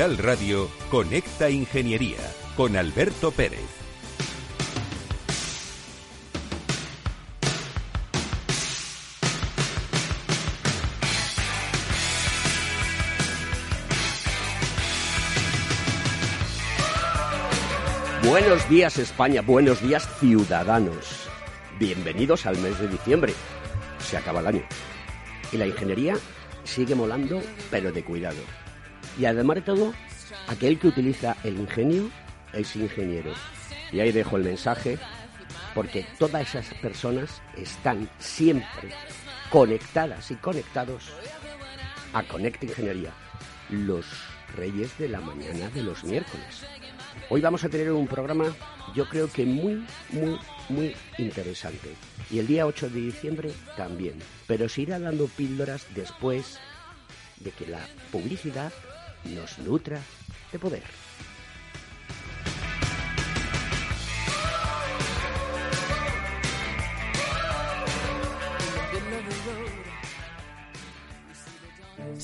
Radio, Conecta Ingeniería con Alberto Pérez. Buenos días España, buenos días ciudadanos. Bienvenidos al mes de diciembre. Se acaba el año. Y la ingeniería sigue molando, pero de cuidado. Y además de todo, aquel que utiliza el ingenio es ingeniero. Y ahí dejo el mensaje, porque todas esas personas están siempre conectadas y conectados a Conecta Ingeniería, los reyes de la mañana de los miércoles. Hoy vamos a tener un programa, yo creo que muy, muy, muy interesante. Y el día 8 de diciembre también. Pero se irá dando píldoras después de que la publicidad nos nutra de poder.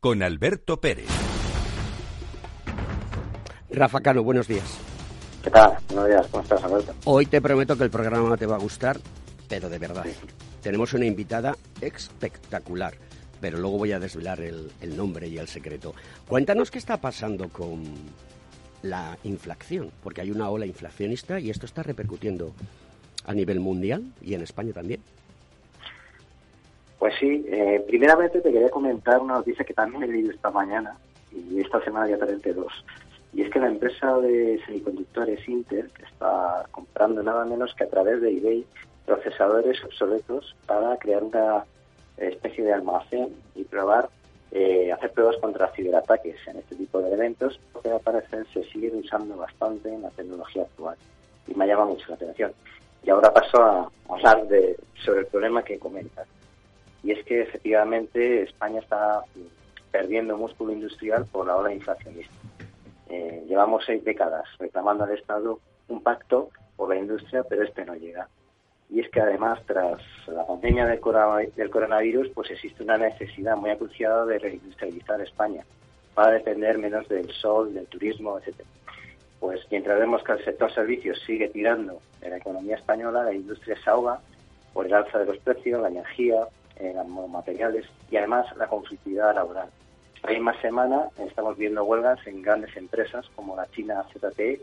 con Alberto Pérez. Rafa Cano, buenos días. ¿Qué tal? Buenos días, ¿cómo estás, Alberto? Hoy te prometo que el programa te va a gustar, pero de verdad. Tenemos una invitada espectacular, pero luego voy a desvelar el, el nombre y el secreto. Cuéntanos qué está pasando con la inflación, porque hay una ola inflacionista y esto está repercutiendo a nivel mundial y en España también. Pues sí, eh, primeramente te quería comentar una noticia que también he leído esta mañana y esta semana ya traeré dos. Y es que la empresa de semiconductores Intel está comprando nada menos que a través de eBay procesadores obsoletos para crear una especie de almacén y probar, eh, hacer pruebas contra ciberataques en este tipo de eventos, que al parecer se siguen usando bastante en la tecnología actual. Y me llama mucho la atención. Y ahora paso a hablar de, sobre el problema que comentas y es que efectivamente España está perdiendo músculo industrial por la ola inflacionista. Eh, llevamos seis décadas reclamando al Estado un pacto por la industria, pero este no llega. Y es que además, tras la pandemia del coronavirus, pues existe una necesidad muy acuciada de reindustrializar España para depender menos del sol, del turismo, etcétera. Pues mientras vemos que el sector servicios sigue tirando en la economía española, la industria se ahoga por el alza de los precios, la energía, en materiales y además la conflictividad laboral. Esta misma semana estamos viendo huelgas en grandes empresas como la China ZTE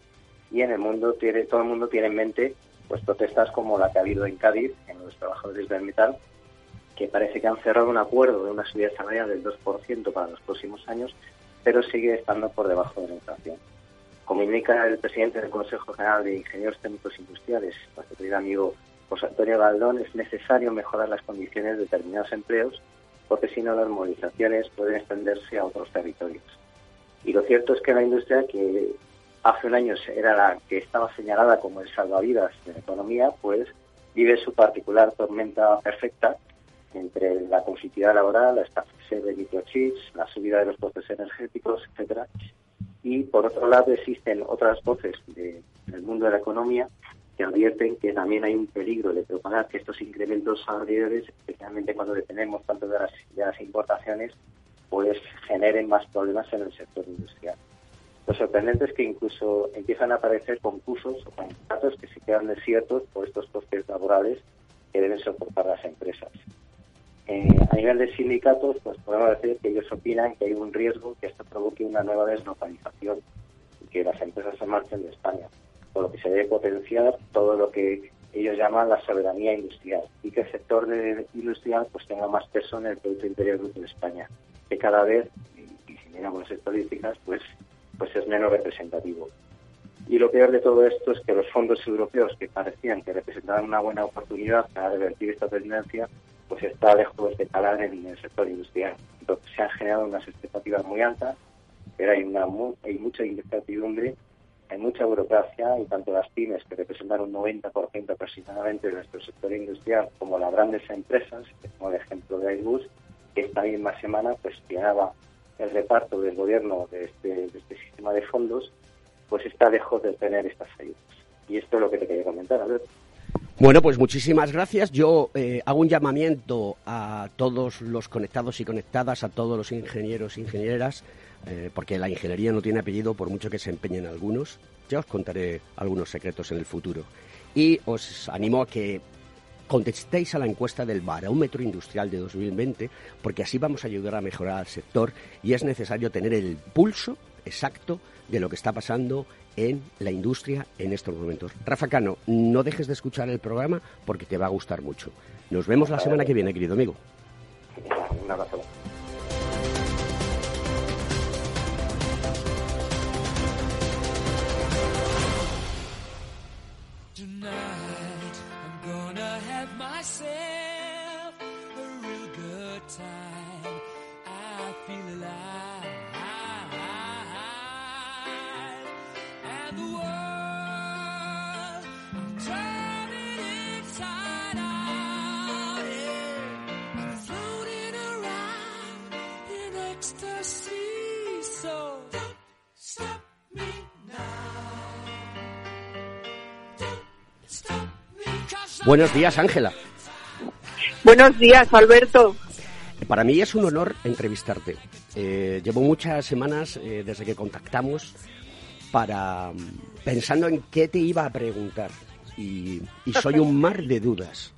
y en el mundo tiene, todo el mundo tiene en mente pues protestas como la que ha habido en Cádiz, en los trabajadores del metal, que parece que han cerrado un acuerdo de una subida salarial del 2% para los próximos años, pero sigue estando por debajo de la inflación. Como indica el presidente del Consejo General de Ingenieros Técnicos Industriales, nuestro querido amigo José Antonio Galdón, es necesario mejorar las condiciones de determinados empleos, porque si no las movilizaciones pueden extenderse a otros territorios. Y lo cierto es que la industria, que hace un año era la que estaba señalada como el salvavidas de la economía, pues vive su particular tormenta perfecta entre la conflictividad laboral, la escasez de microchips, la subida de los costes energéticos, etcétera. Y por otro lado existen otras voces del mundo de la economía que advierten que también hay un peligro de propagar que estos incrementos salariales, especialmente cuando dependemos tanto de las, de las importaciones, pues generen más problemas en el sector industrial. Lo sorprendente es que incluso empiezan a aparecer concursos o contratos que se quedan desiertos por estos costes laborales que deben soportar las empresas. Eh, a nivel de sindicatos, pues podemos decir que ellos opinan que hay un riesgo que esto provoque una nueva deslocalización y que las empresas se marchen de España, por lo que se debe potenciar todo lo que ellos llaman la soberanía industrial y que el sector de industrial pues tenga más peso en el Producto Interior Bruto de España, que cada vez, y, si miramos las estadísticas, pues, pues es menos representativo. Y lo peor de todo esto es que los fondos europeos que parecían que representaban una buena oportunidad para revertir esta tendencia, pues está lejos de calar en el sector industrial. Entonces se han generado unas expectativas muy altas, pero hay, una, hay mucha incertidumbre, hay mucha burocracia y tanto las pymes, que representan un 90% aproximadamente de nuestro sector industrial, como las grandes empresas, como el ejemplo de Airbus, que esta misma semana cuestionaba el reparto del gobierno de este, de este sistema de fondos, pues está lejos de tener estas ayudas. Y esto es lo que te quería comentar, Alberto. Bueno, pues muchísimas gracias. Yo eh, hago un llamamiento a todos los conectados y conectadas, a todos los ingenieros e ingenieras, eh, porque la ingeniería no tiene apellido por mucho que se empeñen algunos. Ya os contaré algunos secretos en el futuro. Y os animo a que contestéis a la encuesta del barómetro industrial de 2020, porque así vamos a ayudar a mejorar al sector y es necesario tener el pulso exacto de lo que está pasando en la industria en estos momentos. Rafa Cano, no dejes de escuchar el programa porque te va a gustar mucho. Nos vemos la semana que viene, querido amigo. Un abrazo. Buenos días, Ángela. Buenos días, Alberto. Para mí es un honor entrevistarte. Eh, llevo muchas semanas eh, desde que contactamos para mm, pensando en qué te iba a preguntar y, soy un mar de dudas.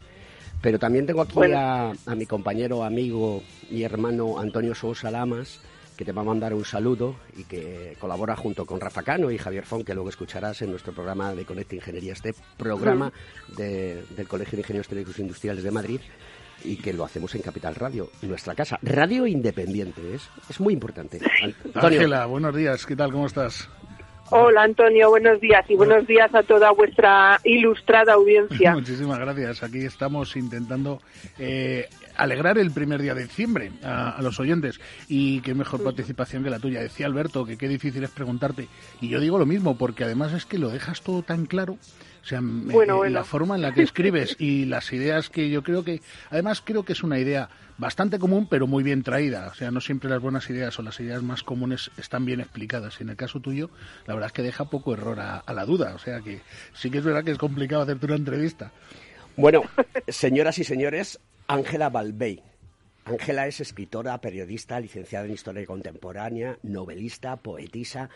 Pero también tengo aquí a, a, mi compañero, amigo y hermano Antonio Sousa Lamas, que te va a mandar un saludo y que colabora junto con Rafa Cano y Javier Fon, que luego escucharás en nuestro programa de Conecta Ingeniería, este programa del Colegio de Ingenieros Técnicos Industriales de Madrid y que lo hacemos en Capital Radio, nuestra casa. Radio independiente, es, es muy importante. Ángela, buenos días, ¿qué tal? ¿Cómo estás? Hola Antonio, buenos días y buenos días a toda vuestra ilustrada audiencia. Muchísimas gracias. Aquí estamos intentando eh, alegrar el primer día de diciembre a, los oyentes y qué mejor participación que la tuya. Decía Alberto que qué difícil es preguntarte y yo digo lo mismo porque además es que lo dejas todo tan claro. O sea, eh, la forma en la que escribes y las ideas que yo creo que, además creo que es una idea bastante común, pero muy bien traída. O sea, no siempre las buenas ideas o las ideas más comunes están bien explicadas. Y en el caso tuyo, la verdad es que deja poco error a, la duda. O sea, que sí que es verdad que es complicado hacerte una entrevista. Bueno, señoras y señores, Ángela Balbey. Ángela es escritora, periodista, licenciada en Historia Contemporánea, novelista, poetisa,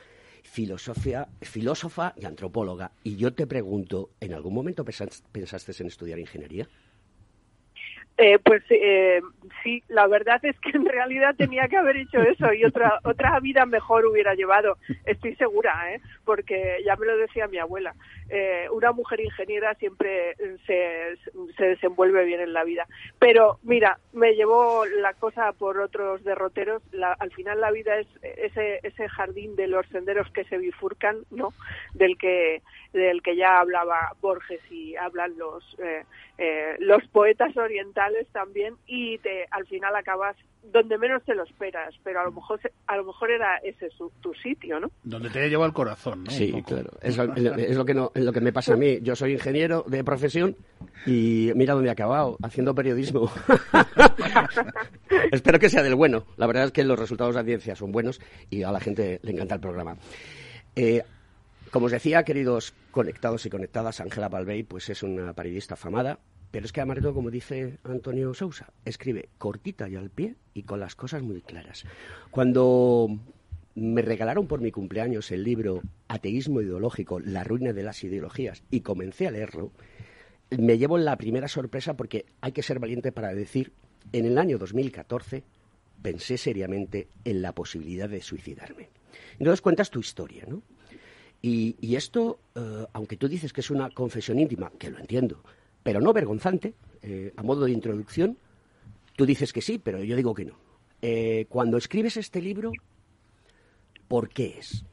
filosofía, filósofa y antropóloga. Y yo te pregunto, ¿en algún momento pensaste en estudiar ingeniería? Eh, pues eh, sí, la verdad es que en realidad tenía que haber hecho eso y otra otra vida mejor hubiera llevado, estoy segura, ¿eh? porque ya me lo decía mi abuela, eh, una mujer ingeniera siempre se, se desenvuelve bien en la vida. Pero mira, me llevó la cosa por otros derroteros, al final la vida es ese, ese jardín de los senderos que se bifurcan, ¿no? Del que, del que ya hablaba Borges y hablan los, eh, eh, los poetas orientales también y te, al final acabas donde menos te lo esperas, pero a lo mejor a lo mejor era ese tu sitio, ¿no? Donde te lleva el corazón, ¿no? Sí, claro. Es, lo que no, es lo que me pasa a mí. Yo soy ingeniero de profesión y mira dónde he acabado, haciendo periodismo. Espero que sea del bueno. La verdad es que los resultados de audiencia son buenos y a la gente le encanta el programa. Eh, como os decía, queridos conectados y conectadas, Ángela Palvey pues es una periodista afamada, pero es que Amareto, como dice Antonio Sousa, escribe cortita y al pie y con las cosas muy claras. Cuando me regalaron por mi cumpleaños el libro Ateísmo ideológico, la ruina de las ideologías, y comencé a leerlo, me llevo la primera sorpresa porque hay que ser valiente para decir, en el año 2014 pensé seriamente en la posibilidad de suicidarme. Entonces cuentas tu historia, ¿no? Y, esto, eh, aunque tú dices que es una confesión íntima, que lo entiendo, pero no vergonzante, eh, a modo de introducción, tú dices que sí, pero yo digo que no. Eh, cuando escribes este libro, ¿por qué es?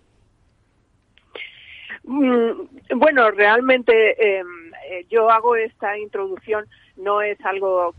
Mm, bueno, realmente em, yo hago esta introducción, no es algo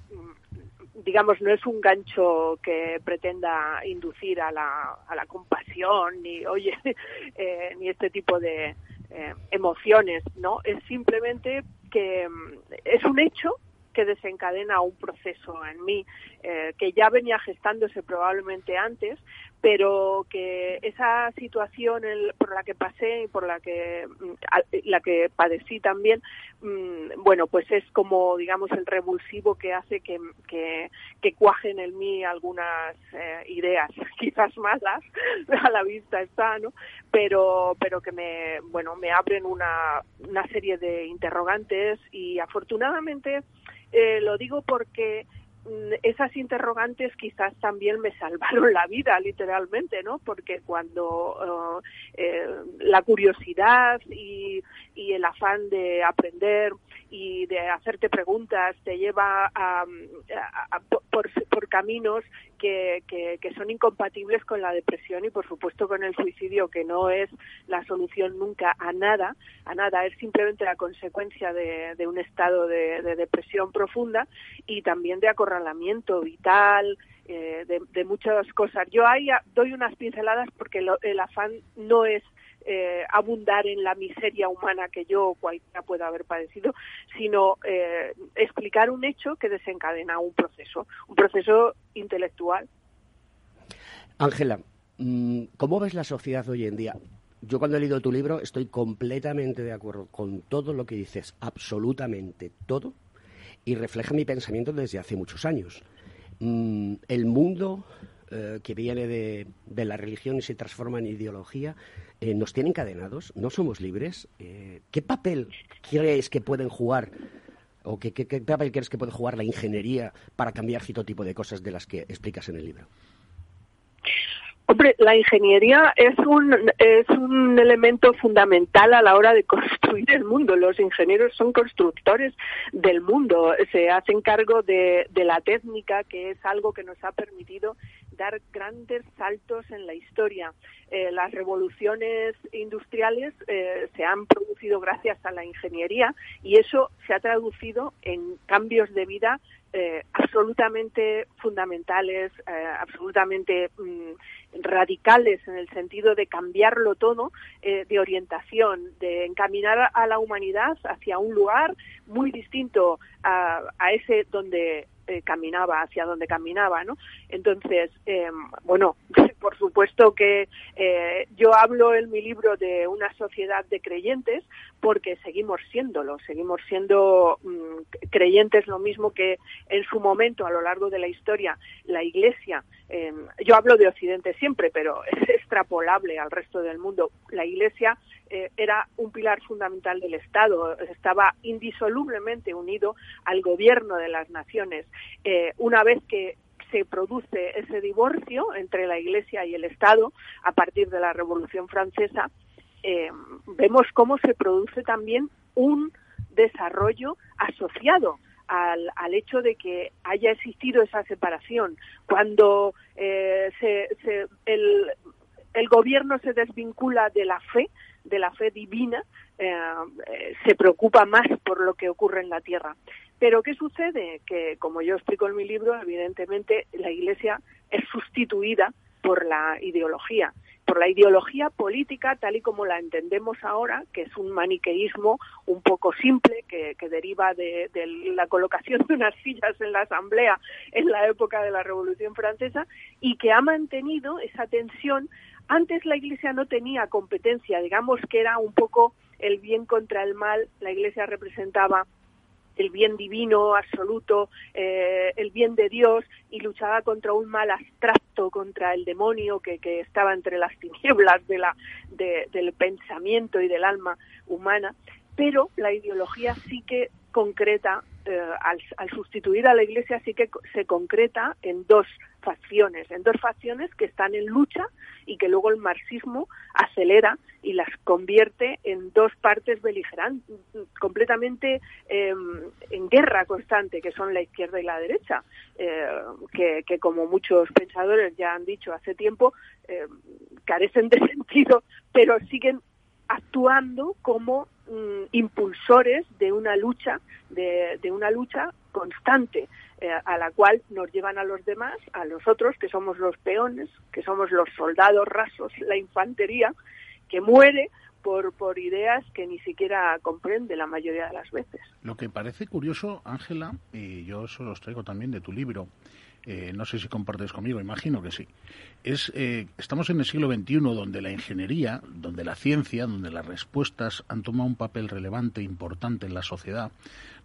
digamos, no es un gancho que pretenda inducir a la, a la compasión, ni, oye, eh, ni este tipo de eh, emociones, ¿no? Es simplemente que mm, es un hecho que desencadena un proceso en mí eh, que ya venía gestándose probablemente antes, pero que esa situación por la que pasé y por la que mm, la que padecí también mm, bueno pues es como digamos el revulsivo que hace que, que, cuajen en mí algunas eh, ideas quizás malas a la vista está no pero pero que me bueno me abren una una serie de interrogantes y afortunadamente eh, lo digo porque esas interrogantes quizás también me salvaron la vida, literalmente, ¿no? Porque cuando eh, eh, la curiosidad y, el afán de aprender y de hacerte preguntas te lleva a, por, caminos que, son incompatibles con la depresión y, por supuesto, con el suicidio, que no es la solución nunca a nada, a nada, es simplemente la consecuencia de, un estado de, de depresión profunda y también de acorralamiento vital, eh, de, muchas cosas. Yo ahí doy unas pinceladas porque el afán no es eh, abundar en la miseria humana que yo o cualquiera pueda haber padecido, sino eh, explicar un hecho que desencadena un proceso, un proceso intelectual. Ángela, mm, ¿cómo ves la sociedad hoy en día? Yo cuando he leído tu libro estoy completamente de acuerdo con todo lo que dices, absolutamente todo, y refleja mi pensamiento desde hace muchos años. Mm, el mundo eh, que viene de, la religión y se transforma en ideología eh, nos tiene encadenados, no somos libres. Eh, ¿Qué papel crees que pueden jugar o qué, papel crees que puede jugar la ingeniería para cambiar cierto tipo de cosas de las que explicas en el libro? Hombre, la ingeniería es un, es un elemento fundamental a la hora de construir el mundo. Los ingenieros son constructores del mundo. Se hacen cargo de, de la técnica, que es algo que nos ha permitido dar grandes saltos en la historia. Eh, las revoluciones industriales eh, se han producido gracias a la ingeniería y eso se ha traducido en cambios de vida eh, absolutamente fundamentales, absolutamente mm, radicales en el sentido de cambiarlo todo, de orientación, de encaminar a la humanidad hacia un lugar muy distinto a, a ese donde eh, caminaba, hacia donde caminaba, ¿no? Entonces, eh, bueno, por supuesto que eh, yo hablo en mi libro de una sociedad de creyentes porque seguimos siéndolo, seguimos siendo mm, creyentes lo mismo que en su momento, a lo largo de la historia, la Iglesia yo hablo de Occidente siempre, pero es extrapolable al resto del mundo. La Iglesia eh, era un pilar fundamental del Estado, estaba indisolublemente unido al gobierno de las naciones. Eh, una vez que se produce ese divorcio entre la Iglesia y el Estado a partir de la Revolución Francesa, eh, vemos cómo se produce también un desarrollo asociado al, al, hecho de que haya existido esa separación. Cuando se, el, el gobierno se desvincula de la fe, de la fe divina, eh, eh, se preocupa más por lo que ocurre en la tierra. Pero ¿qué sucede? Que, como yo explico en mi libro, evidentemente la Iglesia es sustituida por la ideología, por la ideología política tal y como la entendemos ahora, que es un maniqueísmo un poco simple que, deriva de, de, la colocación de unas sillas en la Asamblea en la época de la Revolución Francesa y que ha mantenido esa tensión. Antes la Iglesia no tenía competencia, digamos que era un poco el bien contra el mal, la Iglesia representaba el bien divino absoluto, eh, el bien de Dios y luchaba contra un mal abstracto, contra el demonio que, que estaba entre las tinieblas de la, del pensamiento y del alma humana. Pero la ideología sí que concreta, eh, al, al, sustituir a la Iglesia, sí que se concreta en dos facciones, en dos facciones que están en lucha y que luego el marxismo acelera y las convierte en dos partes beligerantes, completamente em, en guerra constante, que son la izquierda y la derecha, eh, que, como muchos pensadores ya han dicho hace tiempo, em, carecen de sentido, pero siguen actuando como mm, impulsores de una lucha de, una lucha constante eh, a la cual nos llevan a los demás a los otros que somos los peones que somos los soldados rasos la infantería que muere por, por ideas que ni siquiera comprende la mayoría de las veces. Lo que parece curioso, Ángela, y yo eso los traigo también de tu libro, eh, no sé si compartes conmigo, imagino que sí. Es, eh, estamos en el siglo XXI donde la ingeniería, donde la ciencia, donde las respuestas han tomado un papel relevante, importante en la sociedad,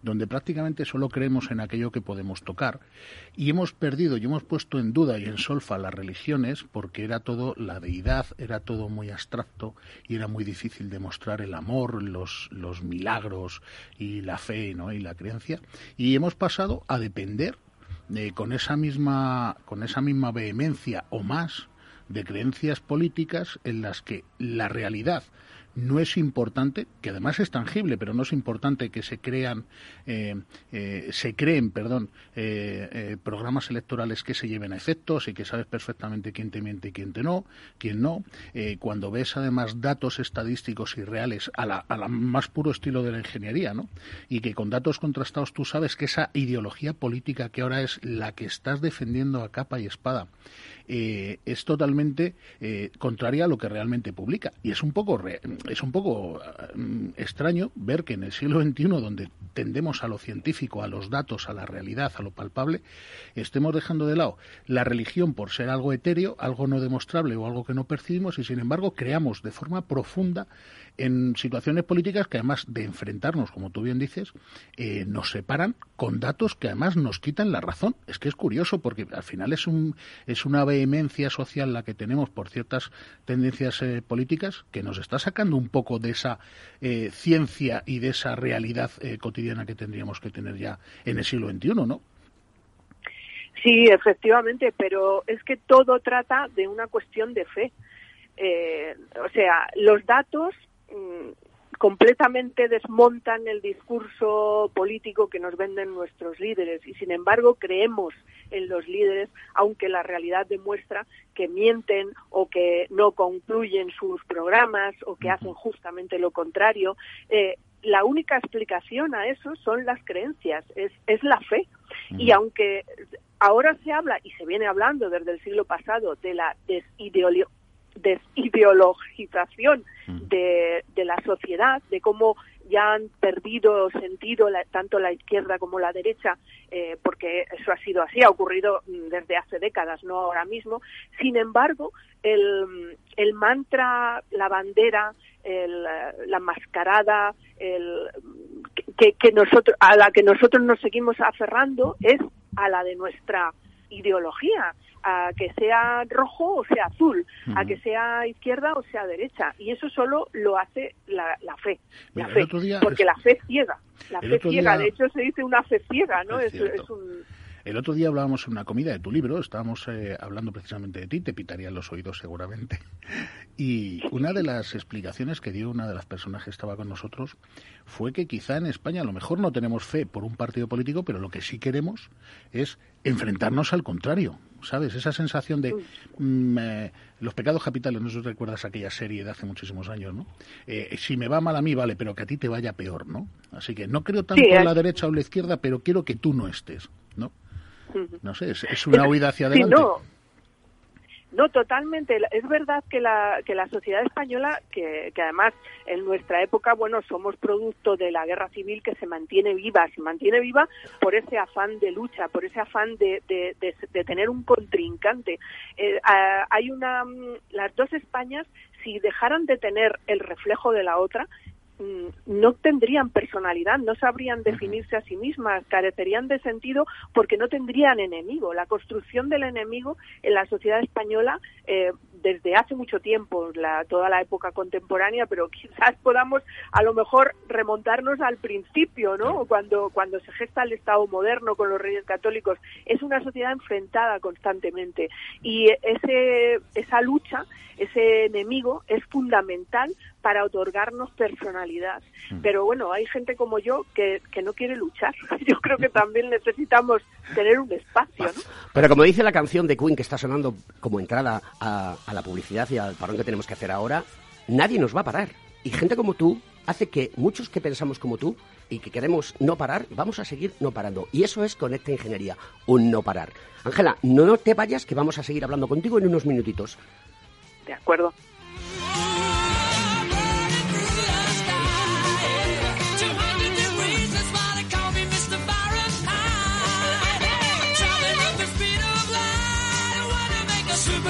donde prácticamente solo creemos en aquello que podemos tocar y hemos perdido y hemos puesto en duda y en solfa las religiones porque era todo la deidad, era todo muy abstracto y era muy difícil demostrar el amor, los, los milagros y la fe ¿no? y la creencia y hemos pasado a depender con esa misma con esa misma vehemencia o más de creencias políticas en las que la realidad no es importante, que además es tangible, pero no es importante que se crean, eh, eh, se creen, perdón, eh, programas electorales que se lleven a efectos y que sabes perfectamente quién te miente y quién te no, quién no. cuando ves además datos estadísticos y reales a la, a la más puro estilo de la ingeniería, ¿no? Y que con datos contrastados tú sabes que esa ideología política que ahora es la que estás defendiendo a capa y espada eh, es totalmente eh, contraria a lo que realmente publica. Y es un poco, es un poco mm, extraño ver que en el siglo XXI, donde tendemos a lo científico, a los datos, a la realidad, a lo palpable, estemos dejando de lado la religión por ser algo etéreo, algo no demostrable o algo que no percibimos y, sin embargo, creamos de forma profunda en situaciones políticas que además de enfrentarnos, como tú bien dices, eh, nos separan con datos que además nos quitan la razón. Es que es curioso porque al final es, un, es una vehemencia social la que tenemos por ciertas tendencias eh, políticas que nos está sacando un poco de esa eh, ciencia y de esa realidad cotidiana que tendríamos que tener ya en el siglo XXI, ¿no? Sí, efectivamente, pero es que todo trata de una cuestión de fe. o sea, los datos completamente desmontan el discurso político que nos venden nuestros líderes y sin embargo creemos en los líderes aunque la realidad demuestra que mienten o que no concluyen sus programas o que hacen justamente lo contrario. Eh, la única explicación a eso son las creencias, es, es la fe. Y aunque ahora se habla, y se viene hablando desde el siglo pasado, de la desideología desideologización mm. de, de la sociedad, de cómo ya han perdido sentido tanto la izquierda como la derecha, eh, porque eso ha sido así, ha ocurrido mm, desde hace décadas, no ahora mismo. Sin embargo, el, el mantra, la bandera, el, la mascarada, el, que, que nosotros, a la que nosotros nos seguimos aferrando es a la de nuestra ideología, a que sea rojo o sea azul, a que sea izquierda o sea derecha. Y eso solo lo hace la, fe, la fe porque la fe ciega. La fe ciega, de hecho se dice una fe ciega, ¿no? Es, es un el otro día hablábamos en una comida de tu libro, estábamos eh, hablando precisamente de ti, te pitarían los oídos seguramente. Y una de las explicaciones que dio una de las personas que estaba con nosotros fue que quizá en España a lo mejor no tenemos fe por un partido político, pero lo que sí queremos es enfrentarnos al contrario. ¿Sabes? Esa sensación de mm, eh, los pecados capitales, no sé si recuerdas aquella serie de hace muchísimos años, ¿no? Eh, si me va mal a mí, vale, pero que a ti te vaya peor, ¿no? Así que no creo tanto en la derecha o en la izquierda, pero quiero que tú no estés, ¿no? No sé, es, una huida hacia adelante. no. No, totalmente. Es verdad que la, que la sociedad española, que, que, además en nuestra época, bueno, somos producto de la guerra civil que se mantiene viva, se mantiene viva por ese afán de lucha, por ese afán de, de, tener un contrincante. Eh, hay una, mm, las dos Españas, si dejaran de tener el reflejo de la otra, no tendrían personalidad, no sabrían definirse a sí mismas, carecerían de sentido porque no tendrían enemigo. La construcción del enemigo en la sociedad española eh, desde hace mucho tiempo, la, toda la época contemporánea, pero quizás podamos a lo mejor remontarnos al principio, ¿no? Cuando, cuando se gesta el Estado moderno con los reyes católicos. Es una sociedad enfrentada constantemente y ese, esa lucha, ese enemigo es fundamental para otorgarnos personalidad. Mm. Pero bueno, hay gente como yo que, que no quiere luchar. Yo creo que también necesitamos tener un espacio, ¿no? Pero como dice la canción de Queen que está sonando como entrada a la publicidad y al parón que tenemos que hacer ahora, nadie nos va a parar. Y gente como tú hace que muchos que pensamos como tú y que queremos no parar, vamos a seguir no parando. Y eso es Conecta Ingeniería, un no parar. Ángela, no, no te vayas, que vamos a seguir hablando contigo en unos minutitos. De acuerdo.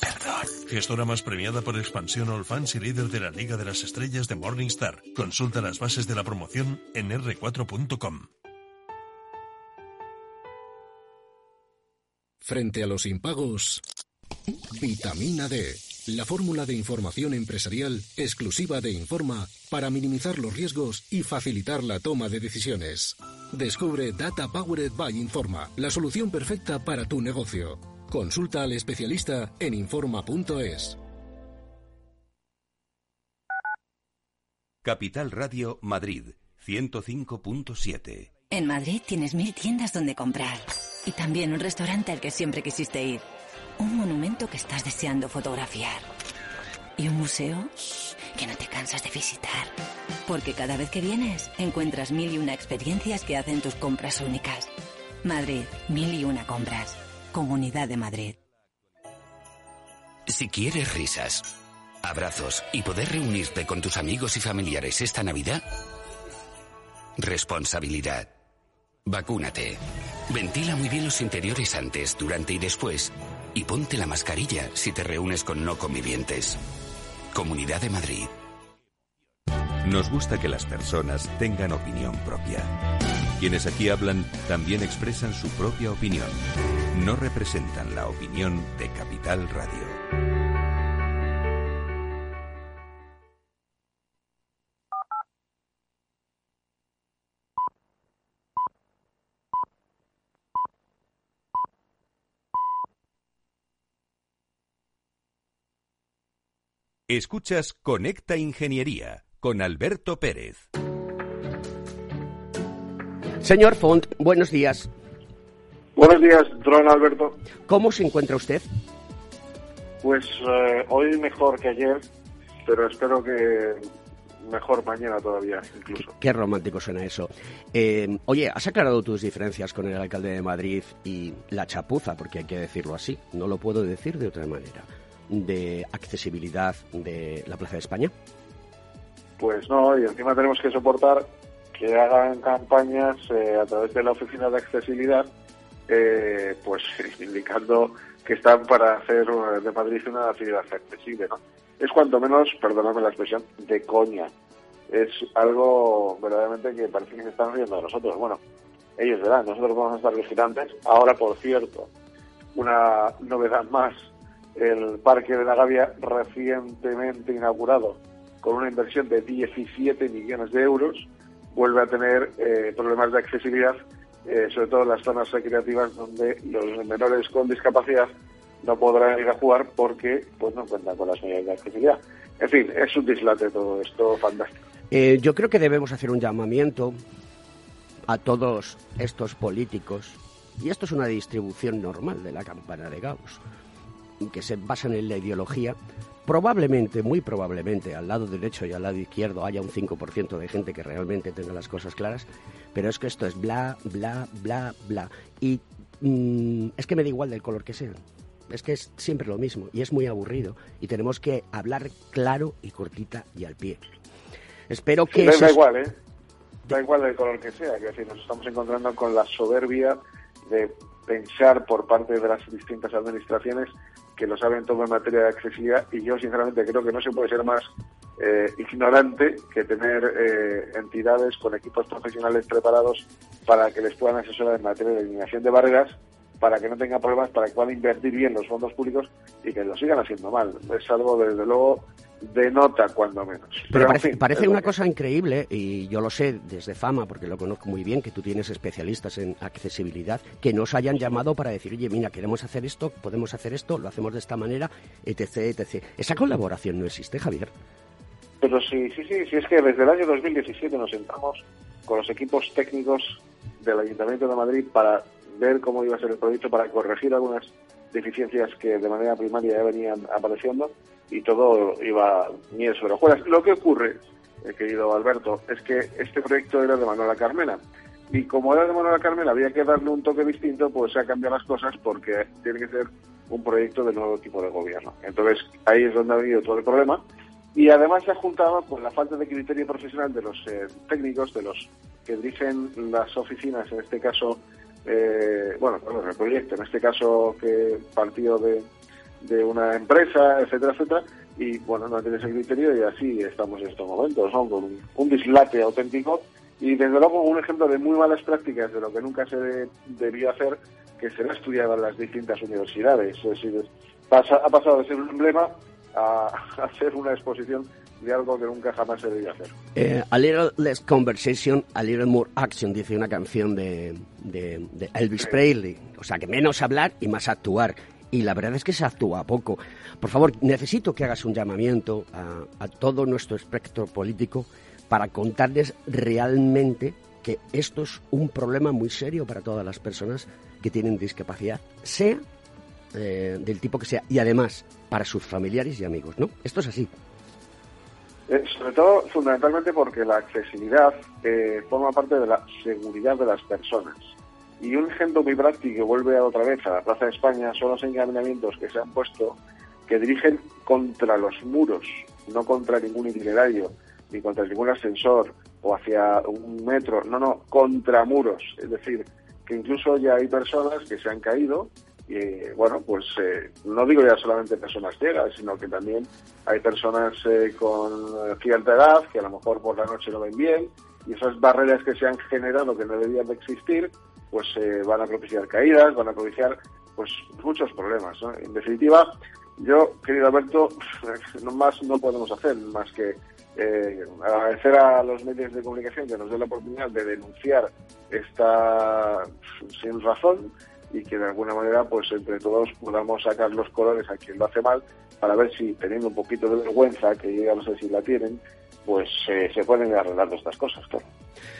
Perdón. Gestora más premiada por expansión All Fans y líder de la Liga de las Estrellas de Morningstar. Consulta las bases de la promoción en r4.com. Frente a los impagos, vitamina D, la fórmula de información empresarial exclusiva de Informa para minimizar los riesgos y facilitar la toma de decisiones. Descubre Data Powered by Informa, la solución perfecta para tu negocio. Consulta al especialista en Informa.es. Capital Radio Madrid 105.7. En Madrid tienes mil tiendas donde comprar y también un restaurante al que siempre quisiste ir. Un monumento que estás deseando fotografiar. Y un museo que no te cansas de visitar. Porque cada vez que vienes encuentras mil y una experiencias que hacen tus compras únicas. Madrid, mil y una compras. Comunidad de Madrid. Si quieres risas, abrazos y poder reunirte con tus amigos y familiares esta Navidad, responsabilidad. Vacúnate. Ventila muy bien los interiores antes, durante y después. Y ponte la mascarilla si te reúnes con no convivientes. Comunidad de Madrid. Nos gusta que las personas tengan opinión propia. Quienes aquí hablan también expresan su propia opinión. No representan la opinión de Capital Radio. Escuchas Conecta Ingeniería con Alberto Pérez. Señor Font, buenos días. Buenos días, don Alberto. ¿Cómo se encuentra usted? Pues eh, hoy mejor que ayer, pero espero que mejor mañana todavía, incluso. Qué, romántico suena eso. Eh, oye, ¿has aclarado tus diferencias con el alcalde de Madrid y la chapuza, porque hay que decirlo así, no lo puedo decir de otra manera? de accesibilidad de la Plaza de España? Pues no, y encima tenemos que soportar que hagan campañas eh, a través de la Oficina de Accesibilidad, eh, pues indicando que están para hacer de Madrid una ciudad accesible, ¿no? Es cuanto menos, perdóname la expresión, de coña. Es algo verdaderamente que parece que se están riendo de nosotros. Bueno, ellos verán, nosotros vamos a estar vigilantes. Ahora, por cierto, una novedad más el Parque de la Gavia recientemente inaugurado con una inversión de 17 millones de euros, vuelve a tener eh, problemas de accesibilidad, eh, sobre todo en las zonas recreativas donde los menores con discapacidad no podrán ir a jugar porque pues no cuentan con las medidas de accesibilidad. En fin, es un dislate todo esto fantástico. Eh, yo creo que debemos hacer un llamamiento a todos estos políticos, y esto es una distribución normal de la campana de Gauss que se basan en la ideología, probablemente, muy probablemente, al lado derecho y al lado izquierdo haya un 5% de gente que realmente tenga las cosas claras, pero es que esto es bla, bla, bla, bla. Y mm, es que me da igual del color que sean. Es que es siempre lo mismo y es muy aburrido y tenemos que hablar claro y cortita y al pie. Espero que... da igual, ¿eh? Da igual del color que sea, que decir, nos estamos encontrando con la soberbia de pensar por parte de las distintas administraciones que lo saben todo en materia de accesibilidad y yo sinceramente creo que no se puede ser más eh, ignorante que tener eh, entidades con equipos profesionales preparados para que les puedan asesorar en materia de eliminación de barreras para que no tengan problemas, para que puedan invertir bien los fondos públicos y que lo sigan haciendo mal. Es algo, desde luego, de nota, cuando menos. Pero, parece, una cosa increíble, y yo lo sé desde fama, porque lo conozco muy bien, que tú tienes especialistas en accesibilidad, que nos hayan llamado para decir, oye, mira, queremos hacer esto, podemos hacer esto, lo hacemos de esta manera, etc., etc. Esa colaboración no existe, Javier. Pero sí, sí, sí, sí, es que desde el año 2017 nos sentamos con los equipos técnicos del Ayuntamiento de Madrid para ver cómo iba a ser el proyecto, para corregir algunas deficiencias que de manera primaria ya venían apareciendo y todo iba miel sobre hojuelas. Lo que ocurre, eh, querido Alberto, es que este proyecto era de Manuela Carmena. Y como era de Manuela Carmena, había que darle un toque distinto, pues se ha cambiado las cosas porque tiene que ser un proyecto de nuevo tipo de gobierno. Entonces, ahí es donde ha habido todo el problema. Y además se ha juntado con la falta de criterio profesional de los eh, técnicos, de los que dirigen las oficinas, en este caso, eh, bueno, el proyecto, en este caso que partió de, de una empresa, etcétera, etcétera, y bueno, no tiene ese criterio y así estamos en estos momentos, ¿no? con un, dislate auténtico y desde luego un ejemplo de muy malas prácticas de lo que nunca se debió hacer, que se ha estudiado en las distintas universidades. Es decir, pasa, ha pasado de ser un emblema a, hacer una exposición de algo que nunca jamás se debía hacer. Eh, a little less conversation, a little more action, dice una canción de, de, Elvis Presley. O sea, que menos hablar y más actuar y la verdad es que se actúa poco. Por favor, necesito que hagas un llamamiento a, todo nuestro espectro político para contarles realmente que esto es un problema muy serio para todas las personas que tienen discapacidad, sea eh, del tipo que sea, y además para sus familiares y amigos, ¿no? Esto es así. Eh, sobre todo, fundamentalmente porque la accesibilidad eh, forma parte de la seguridad de las personas. Y un ejemplo muy práctico que vuelve otra vez a la Plaza de España son los encaminamientos que se han puesto que dirigen contra los muros, no contra ningún itinerario, ni contra ningún ascensor o hacia un metro, no, no, contra muros. Es decir, que incluso ya hay personas que se han caído y, bueno, pues eh, no digo ya solamente personas ciegas, sino que también hay personas eh, con cierta edad que a lo mejor por la noche no ven bien y esas barreras que se han generado que no debían de existir, pues eh, van a propiciar caídas, van a propiciar pues muchos problemas. En definitiva, yo, querido Alberto, no más no podemos hacer más que eh, agradecer a los medios de comunicación que nos den la oportunidad de denunciar esta sin razón y que de alguna manera, pues entre todos podamos sacar los colores a quien lo hace mal para ver si teniendo un poquito de vergüenza, que yo no sé si la tienen, pues eh, se pueden arreglar estas cosas.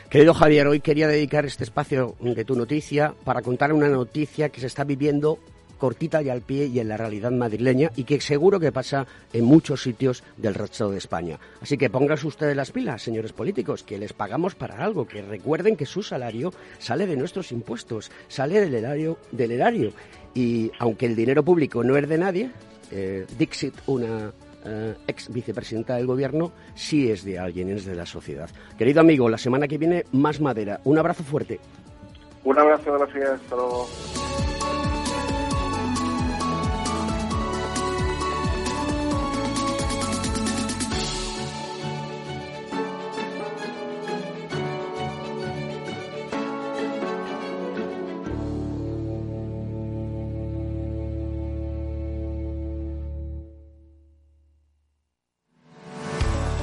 Querido Javier, hoy quería dedicar este espacio de tu noticia para contar una noticia que se está viviendo cortita y al pie y en la realidad madrileña y que seguro que pasa en muchos sitios del resto de España. Así que pónganse ustedes las pilas, señores políticos, que les pagamos para algo, que recuerden que su salario sale de nuestros impuestos, sale del erario, del erario. Y aunque el dinero público no es de nadie, eh, Dixit, una eh, ex vicepresidenta del gobierno, sí es de alguien, es de la sociedad. Querido amigo, la semana que viene más madera. Un abrazo fuerte. Un abrazo, gracias. Hasta luego.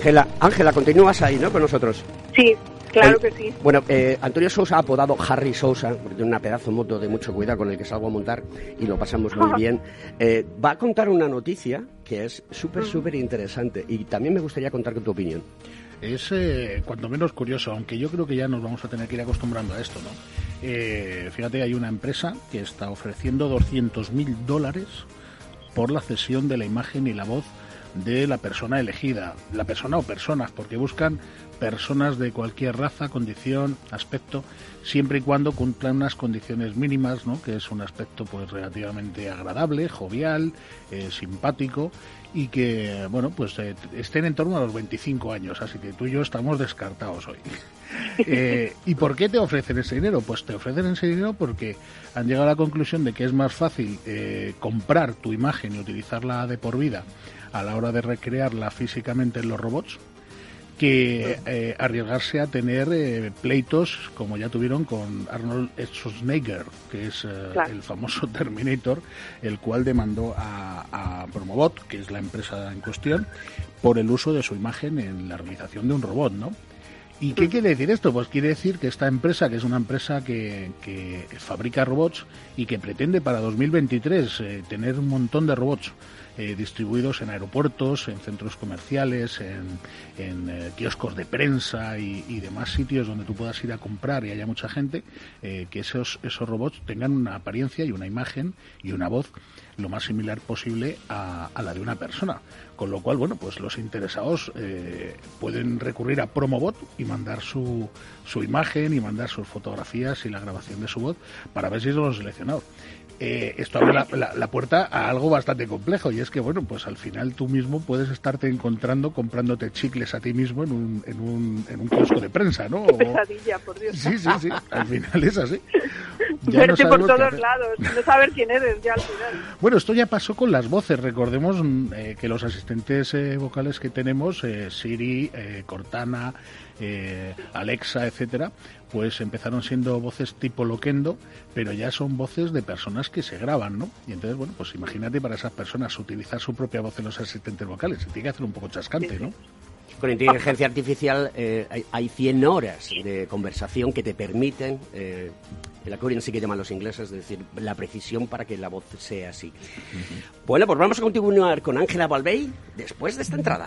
Ángela, Ángela, continúas ahí, ¿no? Con nosotros. Sí, claro que sí. Bueno, eh, Antonio Sousa, apodado Harry Sousa, porque tiene una pedazo moto de mucho cuidado con el que salgo a montar y lo pasamos muy bien, eh, va a contar una noticia que es súper, súper interesante y también me gustaría contar con tu opinión. Es eh, cuanto menos curioso, aunque yo creo que ya nos vamos a tener que ir acostumbrando a esto, ¿no? Eh, fíjate, hay una empresa que está ofreciendo 200 mil dólares por la cesión de la imagen y la voz de la persona elegida, la persona o personas, porque buscan personas de cualquier raza, condición, aspecto, siempre y cuando cumplan unas condiciones mínimas, ¿no? que es un aspecto pues relativamente agradable, jovial, eh, simpático y que bueno pues eh, estén en torno a los 25 años, así que tú y yo estamos descartados hoy. Eh, ¿Y por qué te ofrecen ese dinero? Pues te ofrecen ese dinero porque han llegado a la conclusión de que es más fácil eh, comprar tu imagen y utilizarla de por vida a la hora de recrearla físicamente en los robots que eh, arriesgarse a tener eh, pleitos como ya tuvieron con Arnold Schwarzenegger, que es eh, Claro. el famoso Terminator, el cual demandó a, a Promobot, que es la empresa en cuestión, por el uso de su imagen en la realización de un robot, ¿no? ¿Y qué quiere decir esto? Pues quiere decir que esta empresa, que es una empresa que, que fabrica robots y que pretende para 2023 eh, tener un montón de robots eh, distribuidos en aeropuertos, en centros comerciales, en, en, eh, kioscos de prensa y, demás sitios donde tú puedas ir a comprar y haya mucha gente, eh, que esos, esos robots tengan una apariencia y una imagen y una voz lo más similar posible a, a la de una persona. Con lo cual, bueno, pues los interesados pueden recurrir a Promobot y mandar su, su imagen y mandar sus fotografías y la grabación de su voz para ver si son seleccionados. Eh, esto abre la, la- la puerta a algo bastante complejo y es que, bueno, pues al final tú mismo puedes estarte encontrando comprándote chicles a ti mismo en un, en un, en un kiosco de prensa, ¿no? Qué pesadilla, por Dios. Sí, sí, sí, al final es así. Ya no Verte por todos lados, no saber quién eres ya al final. Bueno, esto ya pasó con las voces. Recordemos mm, eh, que los asistentes eh, vocales que tenemos, eh, Siri, eh, Cortana, eh, Alexa, etcétera, pues empezaron siendo voces tipo loquendo, pero ya son voces de personas que se graban, ¿no? Y entonces, bueno, pues imagínate para esas personas utilizar su propia voz en los asistentes vocales. Se tiene que hacer un poco chascante, ¿no? Con inteligencia artificial eh, hay, hay 100 horas de conversación que te permiten, eh, el accuracy que llaman los ingleses, es decir, la precisión para que la voz sea así. Bueno, pues vamos a continuar con Ángela Balbey después de esta entrada.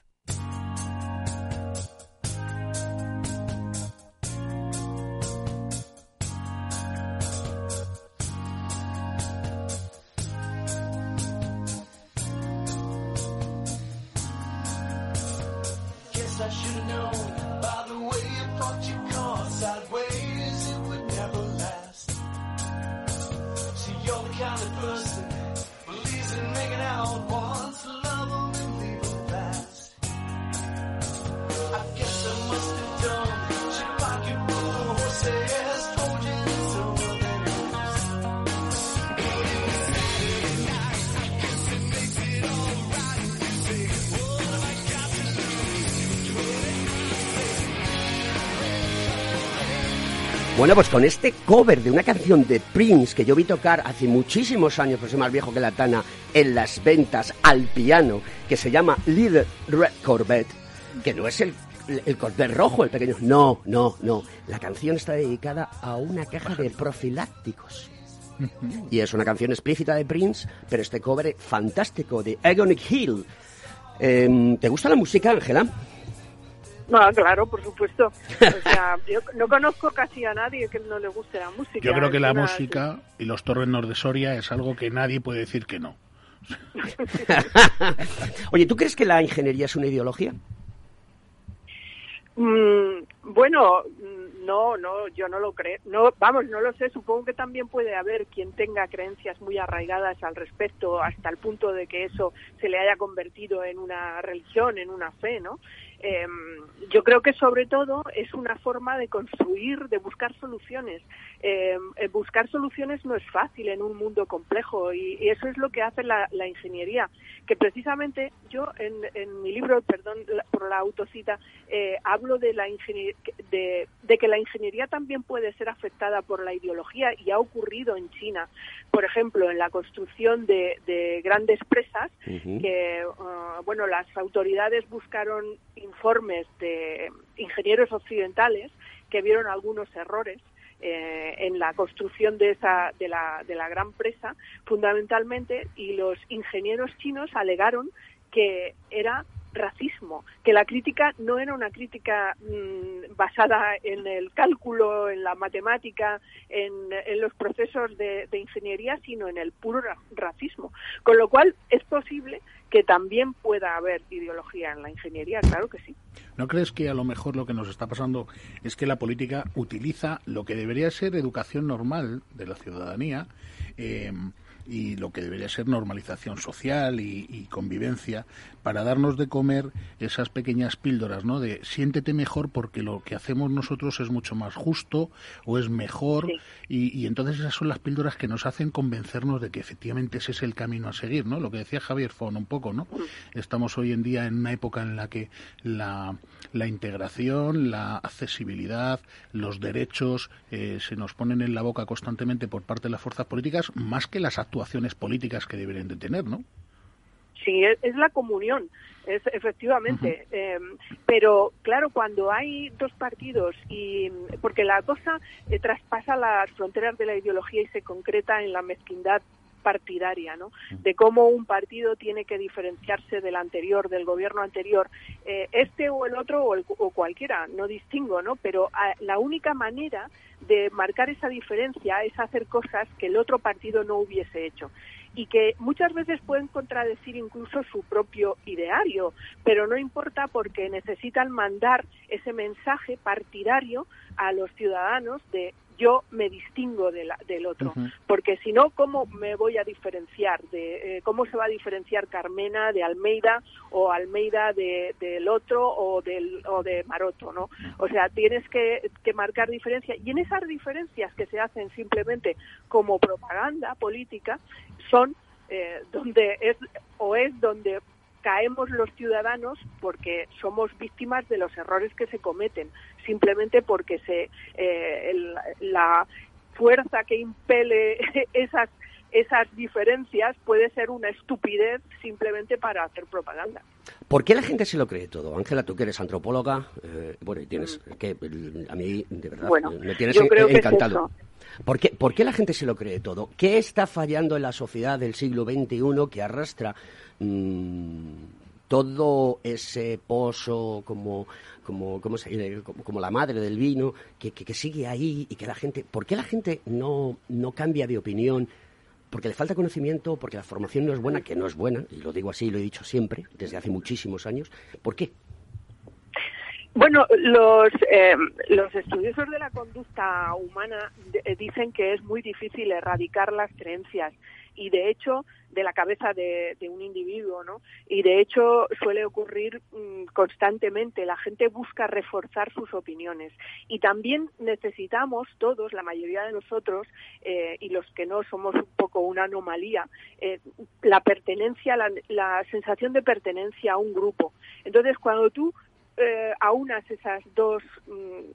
Bueno, pues con este cover de una canción de Prince que yo vi tocar hace muchísimos años, pues es más viejo que la Tana, en las ventas al piano, que se llama Little Red Corvette, que no es el, el Corvette rojo, el pequeño. No, no, no. La canción está dedicada a una caja de profilácticos. Y es una canción explícita de Prince, pero este cover fantástico de Agonic Hill. Em, ¿Te gusta la música, Ángela? No, claro, por supuesto. O sea, yo no conozco casi a nadie que no le guste la música. Yo creo que la una- música y los torrenos de Soria es algo que nadie puede decir que no. Oye, ¿tú crees que la ingeniería es una ideología? Mm, bueno, mm, no, no, yo no lo creo. No, vamos, no lo sé. Supongo que también puede haber quien tenga creencias muy arraigadas al respecto, hasta el punto de que eso se le haya convertido en una religión, en una fe, ¿no? Eh, yo creo que sobre todo es una forma de construir, de buscar soluciones. Eh, eh, buscar soluciones no es fácil en un mundo complejo y, y eso es lo que hace la, la ingeniería. Que precisamente yo en, en mi libro, perdón por la autocita, eh, hablo de, la de, de que la ingeniería también puede ser afectada por la ideología y ha ocurrido en China. Por ejemplo, en la construcción de, de grandes presas, que uh, bueno las autoridades buscaron informes de ingenieros occidentales que vieron algunos errores eh, en la construcción de esa de la, de la gran presa fundamentalmente y los ingenieros chinos alegaron que era racismo, que la crítica no era una crítica mm, basada en el cálculo, en la matemática, en, los procesos de, ingeniería, sino en el puro ra- racismo. Con lo cual es posible que también pueda haber ideología en la ingeniería, claro que sí. ¿No crees que a lo mejor lo que nos está pasando es que la política utiliza lo que debería ser educación normal de la ciudadanía eh, y lo que debería ser normalización social y, y convivencia para darnos de comer esas pequeñas píldoras, ¿no? De siéntete mejor porque lo que hacemos nosotros es mucho más justo o es mejor y, y entonces esas son las píldoras que nos hacen convencernos de que efectivamente ese es el camino a seguir, ¿no? Lo que decía Javier Fon un poco, ¿no? Estamos hoy en día en una época en la que la, la integración, la accesibilidad, los derechos eh, se nos ponen en la boca constantemente por parte de las fuerzas políticas más que las actuaciones políticas que deberían de tener, ¿no? Sí, es, es la comunión, es efectivamente. Eh, pero claro, cuando hay dos partidos y porque la cosa eh, traspasa las fronteras de la ideología y se concreta en la mezquindad partidaria, ¿no? De cómo un partido tiene que diferenciarse del anterior, del gobierno anterior, eh, este o el otro o, el- o cualquiera, no distingo, ¿no? Pero ah, la única manera de marcar esa diferencia es hacer cosas que el otro partido no hubiese hecho y que muchas veces pueden contradecir incluso su propio ideario, pero no importa porque necesitan mandar ese mensaje partidario a los ciudadanos de yo me distingo de la- del otro, porque si no, ¿cómo me voy a diferenciar? De, eh, ¿Cómo se va a diferenciar Carmena de Almeida o Almeida de- del otro o, del, o de Maroto? ¿no? O sea, tienes que, que marcar diferencia y en esas diferencias que se hacen simplemente como propaganda política son eh, donde es o es donde caemos los ciudadanos porque somos víctimas de los errores que se cometen simplemente porque se eh, el- la fuerza que impele esas esas diferencias puede ser una estupidez simplemente para hacer propaganda. ¿Por qué la gente se lo cree todo? Ángela, tú que eres antropóloga, eh, bueno, y tienes mm. que a mí de verdad me tienes encantado. ¿Por, qué, ¿Por qué la gente se lo cree todo? ¿Qué está fallando en la sociedad del siglo XXI que arrastra mmm, todo ese pozo como como, como, la madre del vino, que, que, sigue ahí y que la gente... ¿Por qué la gente no, no cambia de opinión porque le falta conocimiento, porque la formación no es buena, que no es buena, y lo digo así, lo he dicho siempre, desde hace muchísimos años. ¿Por qué? Bueno, los, eh, los estudiosos de la conducta humana eh, dicen que es muy difícil erradicar las creencias y de hecho de la cabeza de, un individuo, ¿no? Y de hecho suele ocurrir mm, constantemente. La gente busca reforzar sus opiniones y también necesitamos todos, la mayoría de nosotros eh, y los que no somos un poco una anomalía, eh, la pertenencia, la, sensación de pertenencia a un grupo. Entonces, cuando tú eh, aunas esas dos mm,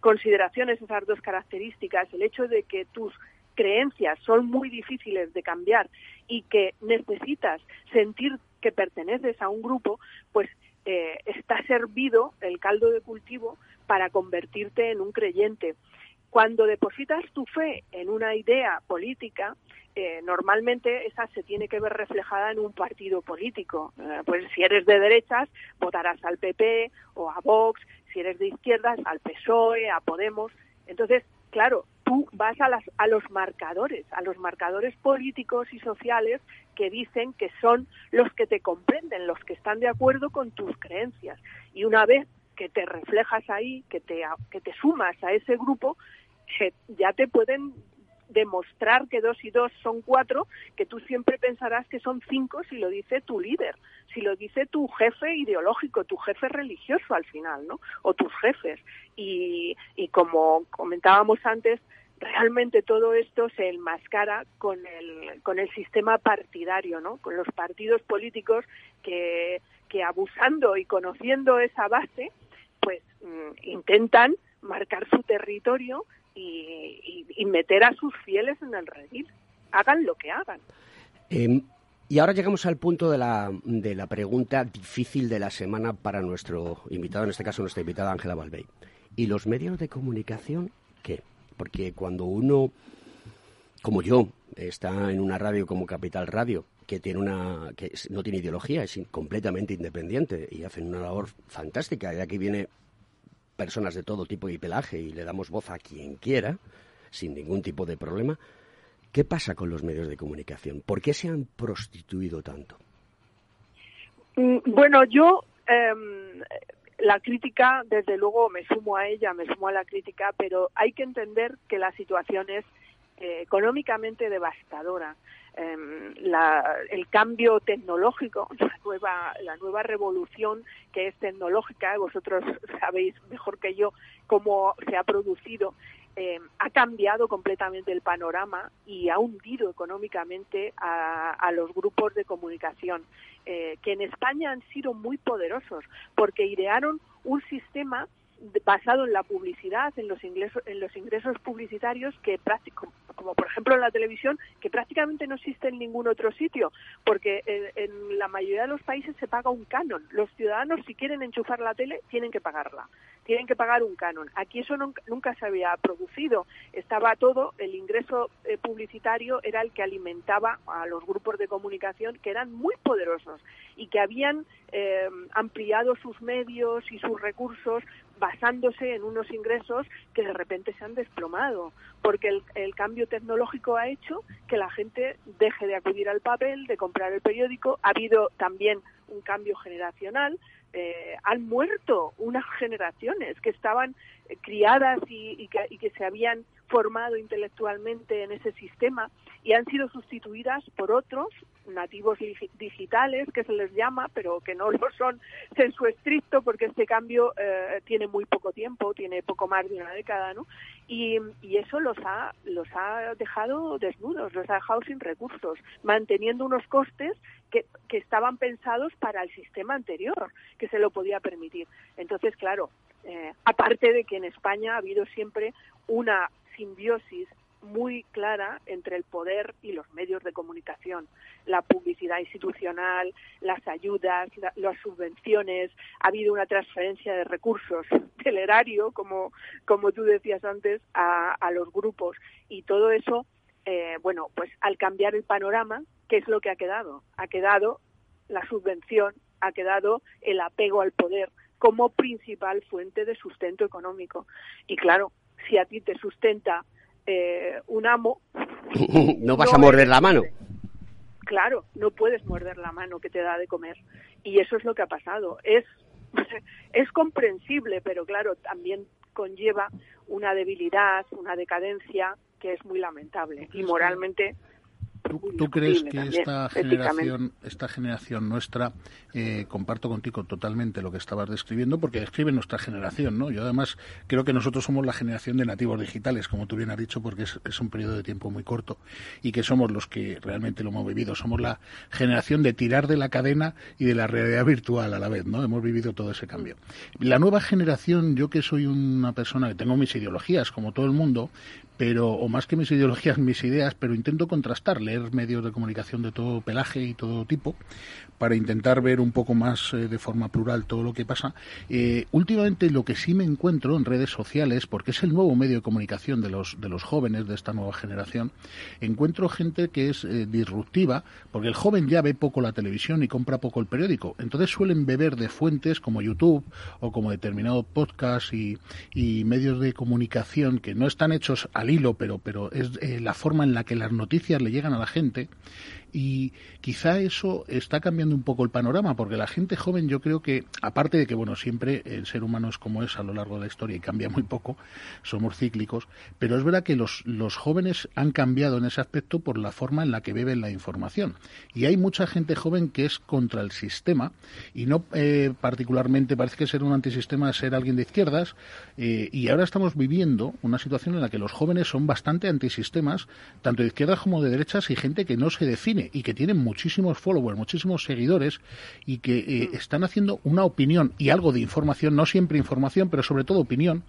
consideraciones, esas dos características, el hecho de que tus creencias son muy difíciles de cambiar y que necesitas sentir que perteneces a un grupo, pues eh, está servido el caldo de cultivo para convertirte en un creyente. Cuando depositas tu fe en una idea política, eh, normalmente esa se tiene que ver reflejada en un partido político. Eh, pues si eres de derechas, votarás al PP o a Vox, si eres de izquierdas, al PSOE, a Podemos. Entonces, claro, tú vas a, las, a los marcadores, a los marcadores políticos y sociales que dicen que son los que te comprenden, los que están de acuerdo con tus creencias. Y una vez que te reflejas ahí, que te, que te sumas a ese grupo, ya te pueden demostrar que dos y dos son cuatro, que tú siempre pensarás que son cinco si lo dice tu líder, si lo dice tu jefe ideológico, tu jefe religioso al final, ¿no? O tus jefes. Y, y como comentábamos antes, realmente todo esto se enmascara con el, con el sistema partidario, ¿no? Con los partidos políticos que, que abusando y conociendo esa base, pues mm, intentan marcar su territorio y, meter a sus fieles en el redil. Hagan lo que hagan. Em, y ahora llegamos al punto de la, de la pregunta difícil de la semana para nuestro invitado, en este caso nuestra invitada Ángela Balbey. ¿Y los medios de comunicación qué? Porque cuando uno, como yo, está en una radio como Capital Radio, que tiene una que no tiene ideología, es completamente independiente y hacen una labor fantástica. Y aquí viene personas de todo tipo y pelaje y le damos voz a quien quiera, sin ningún tipo de problema. ¿Qué pasa con los medios de comunicación? ¿Por qué se han prostituido tanto? Mm, bueno, yo em, la crítica, desde luego, me sumo a ella, me sumo a la crítica, pero hay que entender que la situación es eh, económicamente devastadora. Em, el cambio tecnológico, la nueva, la nueva revolución que es tecnológica, vosotros sabéis mejor que yo cómo se ha producido, em, ha cambiado completamente el panorama y ha hundido económicamente a, los grupos de comunicación, eh, que en España han sido muy poderosos porque idearon un sistema basado en la publicidad, en los ingresos, en los ingresos publicitarios que como por ejemplo en la televisión, que prácticamente no existe en ningún otro sitio, porque en, la mayoría de los países se paga un canon. Los ciudadanos si quieren enchufar la tele tienen que pagarla, tienen que pagar un canon. Aquí eso nunca, se había producido. Estaba todo, el ingreso eh, publicitario era el que alimentaba a los grupos de comunicación que eran muy poderosos y que habían eh, ampliado sus medios y sus recursos basándose en unos ingresos que de repente se han desplomado, porque el, cambio tecnológico ha hecho que la gente deje de acudir al papel, de comprar el periódico. Ha habido también un cambio generacional. Eh, han muerto unas generaciones que estaban eh, criadas y, que, y que se habían formado intelectualmente en ese sistema y han sido sustituidas por otros nativos digitales que se les llama pero que no lo son en su estricto porque este cambio eh, tiene muy poco tiempo tiene poco más de una década no y, y, eso los ha los ha dejado desnudos los ha dejado sin recursos manteniendo unos costes que, que estaban pensados para el sistema anterior que se lo podía permitir. Entonces claro eh, aparte de que en España ha habido siempre una simbiosis muy clara entre el poder y los medios de comunicación. La publicidad institucional, las ayudas, las subvenciones, ha habido una transferencia de recursos del erario, como, como tú decías antes, a, a los grupos. Y todo eso, eh, bueno, pues al cambiar el panorama, ¿qué es lo que ha quedado? Ha quedado la subvención, ha quedado el apego al poder como principal fuente de sustento económico. Y claro, si a ti te sustenta eh, un amo... no vas a morder la mano. Claro, no puedes morder la mano que te da de comer. Y eso es lo que ha pasado. Es, es comprensible, pero claro, también conlleva una debilidad, una decadencia que es muy lamentable. Y moralmente ¿Tú, crees que esta generación, esta generación nuestra, eh, comparto contigo totalmente lo que estabas describiendo, porque describe nuestra generación, ¿no? Yo además creo que nosotros somos la generación de nativos digitales, como tú bien has dicho, porque es, un periodo de tiempo muy corto y que somos los que realmente lo hemos vivido. Somos la generación de tirar de la cadena y de la realidad virtual a la vez, ¿no? Hemos vivido todo ese cambio. La nueva generación, yo que soy una persona que tengo mis ideologías, como todo el mundo, pero o más que mis ideologías, mis ideas, pero intento contrastar, leer medios de comunicación de todo pelaje y todo tipo para intentar ver un poco más eh, de forma plural todo lo que pasa. Eh, últimamente lo que sí me encuentro en redes sociales, porque es el nuevo medio de comunicación de los de los jóvenes de esta nueva generación, encuentro gente que es eh, disruptiva, porque el joven ya ve poco la televisión y compra poco el periódico, entonces suelen beber de fuentes como YouTube o como determinados podcasts y, y medios de comunicación que no están hechos a al hilo, pero, pero es eh, la forma en la que las noticias le llegan a la gente y quizá eso está cambiando un poco el panorama, porque la gente joven yo creo que, aparte de que, bueno, siempre el ser humano es como es a lo largo de la historia y cambia muy poco, somos cíclicos, pero es verdad que los, los jóvenes han cambiado en ese aspecto por la forma en la que beben la información. Y hay mucha gente joven que es contra el sistema y no eh, particularmente parece que ser un antisistema es ser alguien de izquierdas eh, y ahora estamos viviendo una situación en la que los jóvenes son bastante antisistemas, tanto de izquierdas como de derechas y gente que no se define y que tienen muchísimos followers, muchísimos seguidores y que eh, mm. están haciendo una opinión y algo de información, no siempre información, pero sobre todo opinión,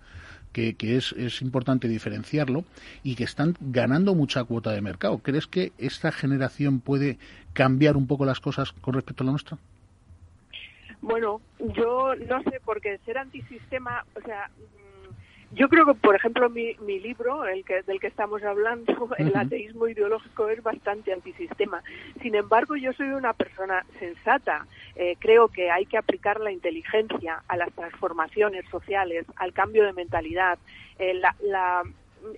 que, es, es, importante diferenciarlo y que están ganando mucha cuota de mercado. ¿Crees que esta generación puede cambiar un poco las cosas con respecto a la nuestra? Bueno, yo no sé, porque ser antisistema, o sea, yo creo que, por ejemplo, mi, mi libro, el que, del que estamos hablando, el ateísmo ideológico, es bastante antisistema. Sin embargo, yo soy una persona sensata. Eh, creo que hay que aplicar la inteligencia a las transformaciones sociales, al cambio de mentalidad. Eh, la,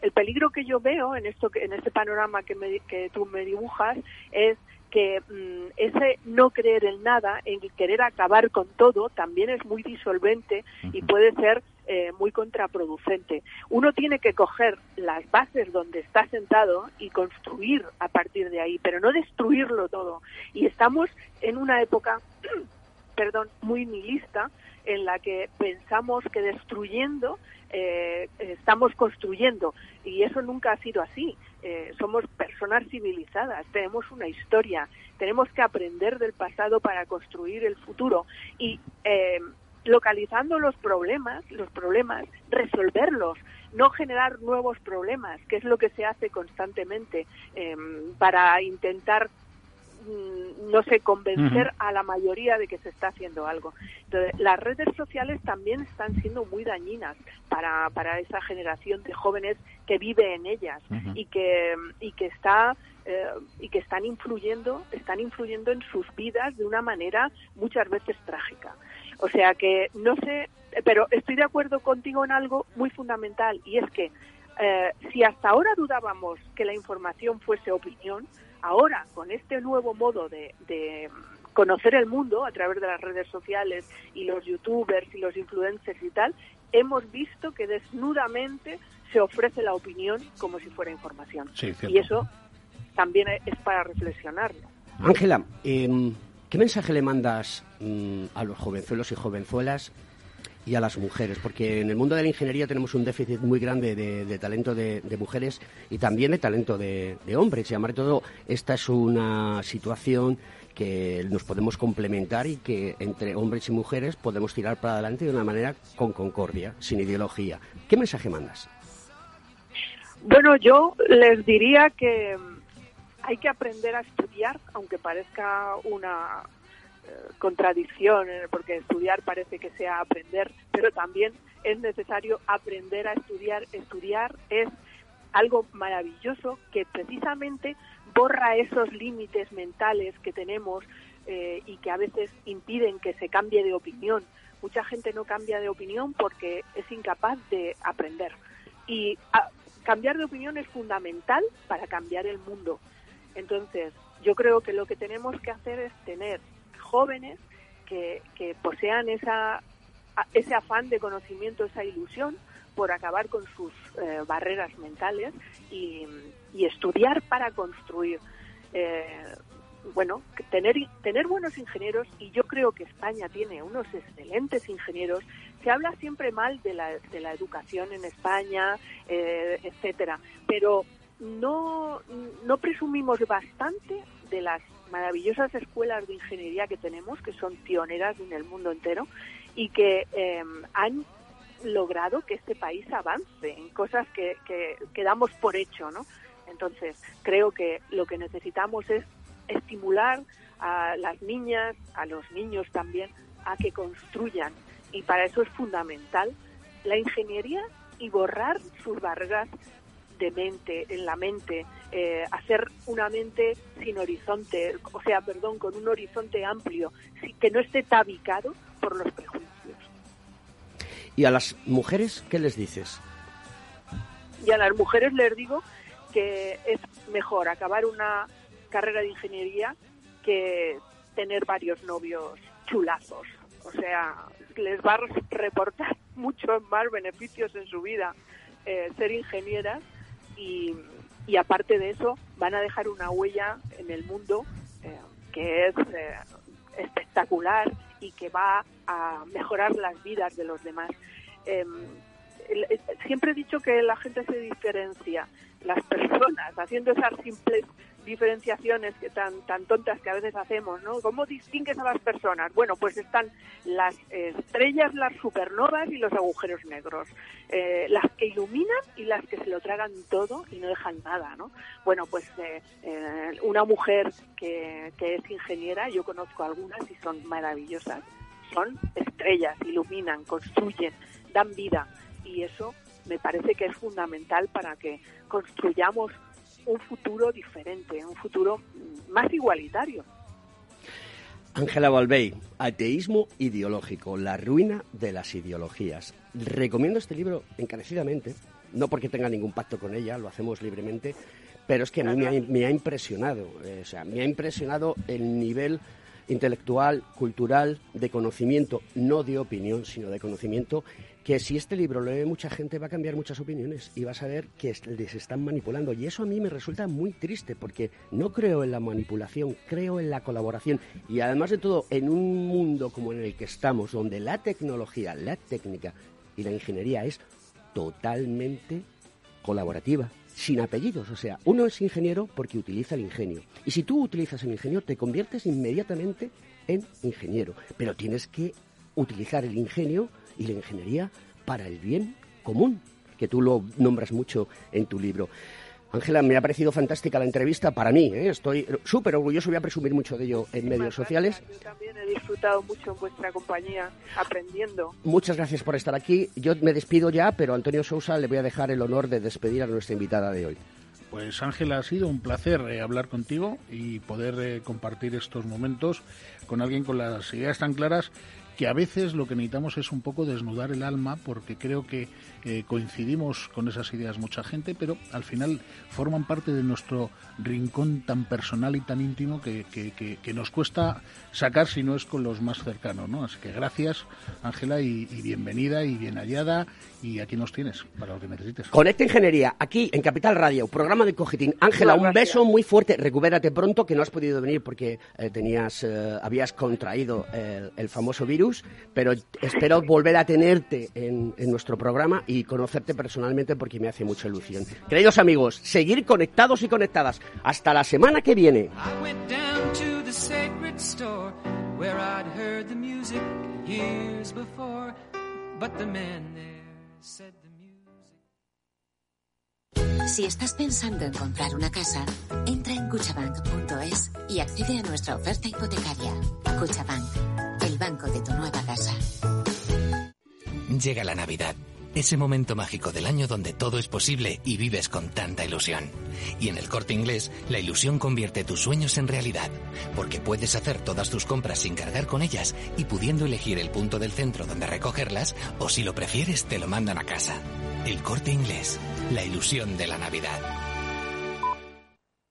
el peligro que yo veo en esto, en este panorama que, me, que tú me dibujas, es que mm, ese no creer en nada, en querer acabar con todo, también es muy disolvente y puede ser eh, muy contraproducente. Uno tiene que coger las bases donde está sentado y construir a partir de ahí, pero no destruirlo todo. Y estamos en una época, perdón, muy nihilista en la que pensamos que destruyendo eh, estamos construyendo y eso nunca ha sido así. Eh, somos personas civilizadas, tenemos una historia, tenemos que aprender del pasado para construir el futuro y eh, localizando los problemas, los problemas, resolverlos, no generar nuevos problemas, que es lo que se hace constantemente em, para intentar no sé, convencer a la mayoría de que se está haciendo algo. Entonces, las redes sociales también están siendo muy dañinas para, para esa generación de jóvenes que vive en ellas y que y que está eh, y que están influyendo están influyendo en sus vidas de una manera muchas veces trágica. O sea que no sé, pero estoy de acuerdo contigo en algo muy fundamental y es que eh, si hasta ahora dudábamos que la información fuese opinión, ahora con este nuevo modo de, de conocer el mundo a través de las redes sociales y los youtubers y los influencers y tal, hemos visto que desnudamente se ofrece la opinión como si fuera información. y eso también es para reflexionarlo. Ángela, eh, ¿Qué mensaje le mandas mm, a los jovenzuelos y jovenzuelas y a las mujeres? Porque en el mundo de la ingeniería tenemos un déficit muy grande de, talento de, mujeres y también de talento de, hombres. Y además de todo, esta es una situación que nos podemos complementar y que entre hombres y mujeres podemos tirar para adelante de una manera con concordia, sin ideología. ¿Qué mensaje mandas? Bueno, yo les diría que hay que aprender a estudiar, aunque parezca una contradicción, porque estudiar parece que sea aprender, pero también es necesario aprender a estudiar. Estudiar es algo maravilloso que precisamente borra esos límites mentales que tenemos eh, y que a veces impiden que se cambie de opinión. Mucha gente no cambia de opinión porque es incapaz de aprender. Y cambiar de opinión es fundamental para cambiar el mundo. Entonces, yo creo que lo que tenemos que hacer es tener jóvenes que, que posean esa, ese afán de conocimiento, esa ilusión por acabar con sus eh, barreras mentales y, estudiar para construir. Eh, bueno, tener, tener buenos ingenieros, y yo creo que España tiene unos excelentes ingenieros, se habla siempre mal de la, de la educación en España, eh, etcétera, pero no, no presumimos bastante de las maravillosas escuelas de ingeniería que tenemos, que son pioneras en el mundo entero y que em, han logrado que este país avance en cosas que, que, damos por hecho, ¿no? Entonces, creo que lo que necesitamos es estimular a las niñas, a los niños también, a que construyan. Y para eso es fundamental la ingeniería y borrar sus barreras de mente, en la mente, eh, hacer una mente sin horizonte, o sea, perdón, con un horizonte amplio, que no esté tabicado por los prejuicios. ¿Y a las mujeres qué les dices? Y a las mujeres les digo que es mejor acabar una carrera de ingeniería que tener varios novios chulazos. O sea, les va a reportar muchos más beneficios en su vida eh, ser ingenieras y, aparte de eso van a dejar una huella en el mundo eh, que es eh, espectacular y que va a mejorar las vidas de los demás. Em, siempre he dicho que la gente se diferencia, las personas, haciendo esas simples diferenciaciones que tan tan tontas que a veces hacemos, ¿no? ¿Cómo distingues a las personas? Bueno, pues están las estrellas, las supernovas y los agujeros negros, eh, las que iluminan y las que se lo tragan todo y no dejan nada, ¿no? Bueno, pues eh, eh, una mujer que, que es ingeniera, yo conozco algunas y son maravillosas, son estrellas, iluminan, construyen, dan vida y eso me parece que es fundamental para que construyamos un futuro diferente, un futuro más igualitario. Ángela Balbey, Ateísmo ideológico, la ruina de las ideologías. Recomiendo este libro encarecidamente, no porque tenga ningún pacto con ella, lo hacemos libremente, pero es que a mí me ha, impresionado, eh, o sea, me ha impresionado el nivel intelectual, cultural, de conocimiento, no de opinión, sino de conocimiento que si este libro lo lee mucha gente va a cambiar muchas opiniones y va a saber que les están manipulando. Y eso a mí me resulta muy triste porque no creo en la manipulación, creo en la colaboración. Y además de todo, en un mundo como en el que estamos, donde la tecnología, la técnica y la ingeniería es totalmente colaborativa, sin apellidos. O sea, uno es ingeniero porque utiliza el ingenio. Y si tú utilizas el ingenio, te conviertes inmediatamente en ingeniero. Pero tienes que utilizar el ingenio y la ingeniería para el bien común, que tú lo nombras mucho en tu libro. Ángela, me ha parecido fantástica la entrevista para mí. ¿eh? Estoy súper orgulloso, voy a presumir mucho de ello en medios sociales. Yo también he disfrutado mucho en vuestra compañía, aprendiendo. Muchas gracias por estar aquí. Yo me despido ya, pero a Antonio Sousa le voy a dejar el honor de despedir a nuestra invitada de hoy. Pues Ángela, ha sido un placer eh, hablar contigo y poder eh, compartir estos momentos con alguien con las ideas tan claras que a veces lo que necesitamos es un poco desnudar el alma porque creo que eh, coincidimos con esas ideas mucha gente, pero al final forman parte de nuestro rincón tan personal y tan íntimo que, que, nos cuesta sacar si no es con los más cercanos. ¿no? Así que gracias, Ángela, y, bienvenida y bien hallada. Y aquí nos tienes para lo que necesites. Conecta Ingeniería, aquí en Capital Radio, programa de Cogitín. Ángela, un beso muy fuerte. Recupérate pronto, que no has podido venir porque eh, tenías, eh, habías contraído el famoso virus pero espero volver a tenerte en, nuestro programa y conocerte personalmente porque me hace mucha ilusión. Queridos amigos, seguir conectados y conectadas. Hasta la semana que viene. Si estás pensando en comprar una casa, entra en cuchabank.es y accede a nuestra oferta hipotecaria. Cuchabank, el banco de tu nueva casa. Llega la Navidad, ese momento mágico del año donde todo es posible y vives con tanta ilusión. Y en el corte inglés, la ilusión convierte tus sueños en realidad, porque puedes hacer todas tus compras sin cargar con ellas y pudiendo elegir el punto del centro donde recogerlas, o si lo prefieres, te lo mandan a casa. El corte inglés, la ilusión de la Navidad.